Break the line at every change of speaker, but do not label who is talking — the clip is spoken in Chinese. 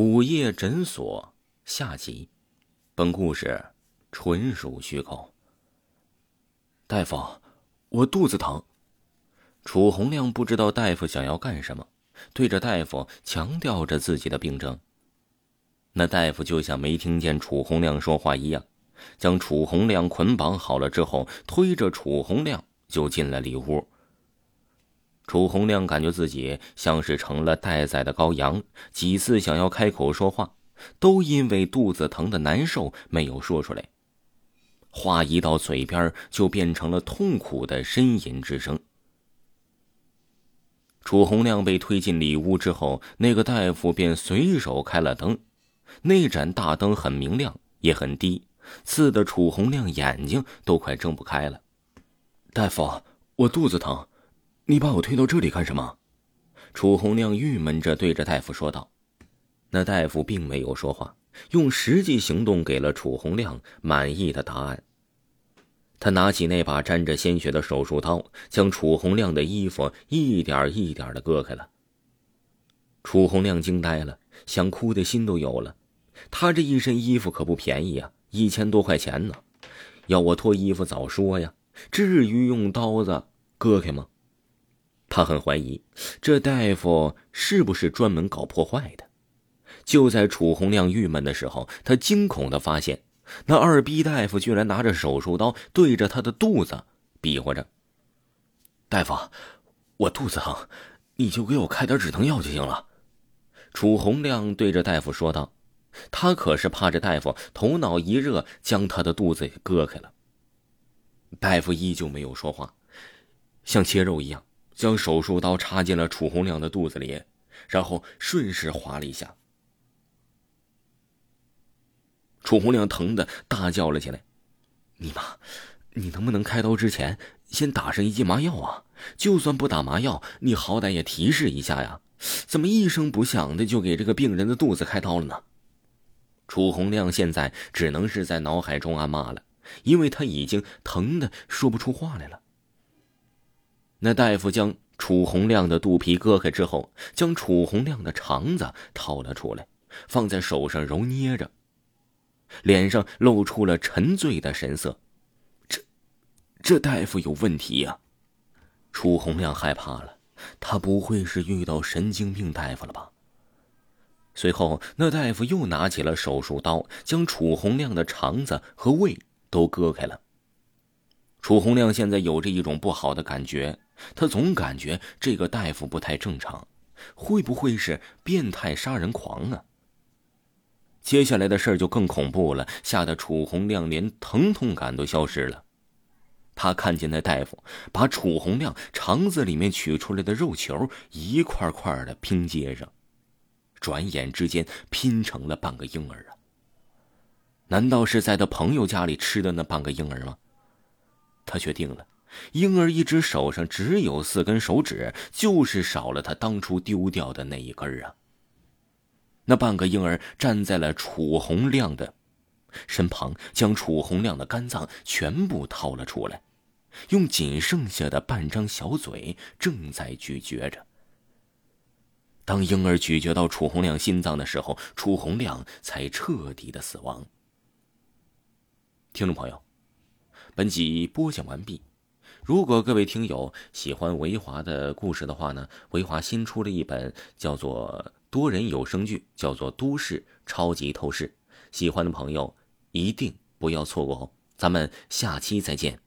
午夜诊所下集，本故事纯属虚构。大夫，我肚子疼。楚红亮不知道大夫想要干什么，对着大夫强调着自己的病症。那大夫就像没听见楚红亮说话一样，将楚红亮捆绑好了之后，推着楚红亮就进了里屋。楚红亮感觉自己像是成了待宰的羔羊，几次想要开口说话，都因为肚子疼的难受没有说出来。话一到嘴边，就变成了痛苦的呻吟之声。楚红亮被推进里屋之后，那个大夫便随手开了灯，那盏大灯很明亮，也很低，刺得楚红亮眼睛都快睁不开了。大夫，我肚子疼。你把我推到这里干什么？楚红亮郁闷着对着大夫说道。那大夫并没有说话，用实际行动给了楚红亮满意的答案。他拿起那把沾着鲜血的手术刀，将楚红亮的衣服一点一点的割开了。楚红亮惊呆了，想哭的心都有了。他这一身衣服可不便宜啊，一千多块钱呢。要我脱衣服早说呀，至于用刀子割开吗？他很怀疑，这大夫是不是专门搞破坏的？就在楚红亮郁闷的时候，他惊恐的发现，那二逼大夫居然拿着手术刀对着他的肚子比划着。大夫，我肚子疼，你就给我开点止疼药就行了。楚红亮对着大夫说道，他可是怕这大夫头脑一热将他的肚子给割开了。大夫依旧没有说话，像切肉一样。将手术刀插进了楚红亮的肚子里，然后顺势划了一下。楚红亮疼的大叫了起来：“你妈，你能不能开刀之前先打上一剂麻药啊？就算不打麻药，你好歹也提示一下呀！怎么一声不响的就给这个病人的肚子开刀了呢？”楚红亮现在只能是在脑海中暗骂了，因为他已经疼的说不出话来了。那大夫将楚红亮的肚皮割开之后，将楚红亮的肠子掏了出来，放在手上揉捏着，脸上露出了沉醉的神色。这，这大夫有问题呀！楚红亮害怕了，他不会是遇到神经病大夫了吧？随后，那大夫又拿起了手术刀，将楚红亮的肠子和胃都割开了。楚红亮现在有着一种不好的感觉。他总感觉这个大夫不太正常，会不会是变态杀人狂啊？接下来的事儿就更恐怖了，吓得楚红亮连疼痛感都消失了。他看见那大夫把楚红亮肠子里面取出来的肉球一块块的拼接上，转眼之间拼成了半个婴儿啊！难道是在他朋友家里吃的那半个婴儿吗？他却定了。婴儿一只手上只有四根手指，就是少了他当初丢掉的那一根啊。那半个婴儿站在了楚红亮的身旁，将楚红亮的肝脏全部掏了出来，用仅剩下的半张小嘴正在咀嚼着。当婴儿咀嚼到楚红亮心脏的时候，楚红亮才彻底的死亡。听众朋友，本集播讲完毕。如果各位听友喜欢维华的故事的话呢，维华新出了一本叫做多人有声剧，叫做《都市超级透视》，喜欢的朋友一定不要错过哦！咱们下期再见。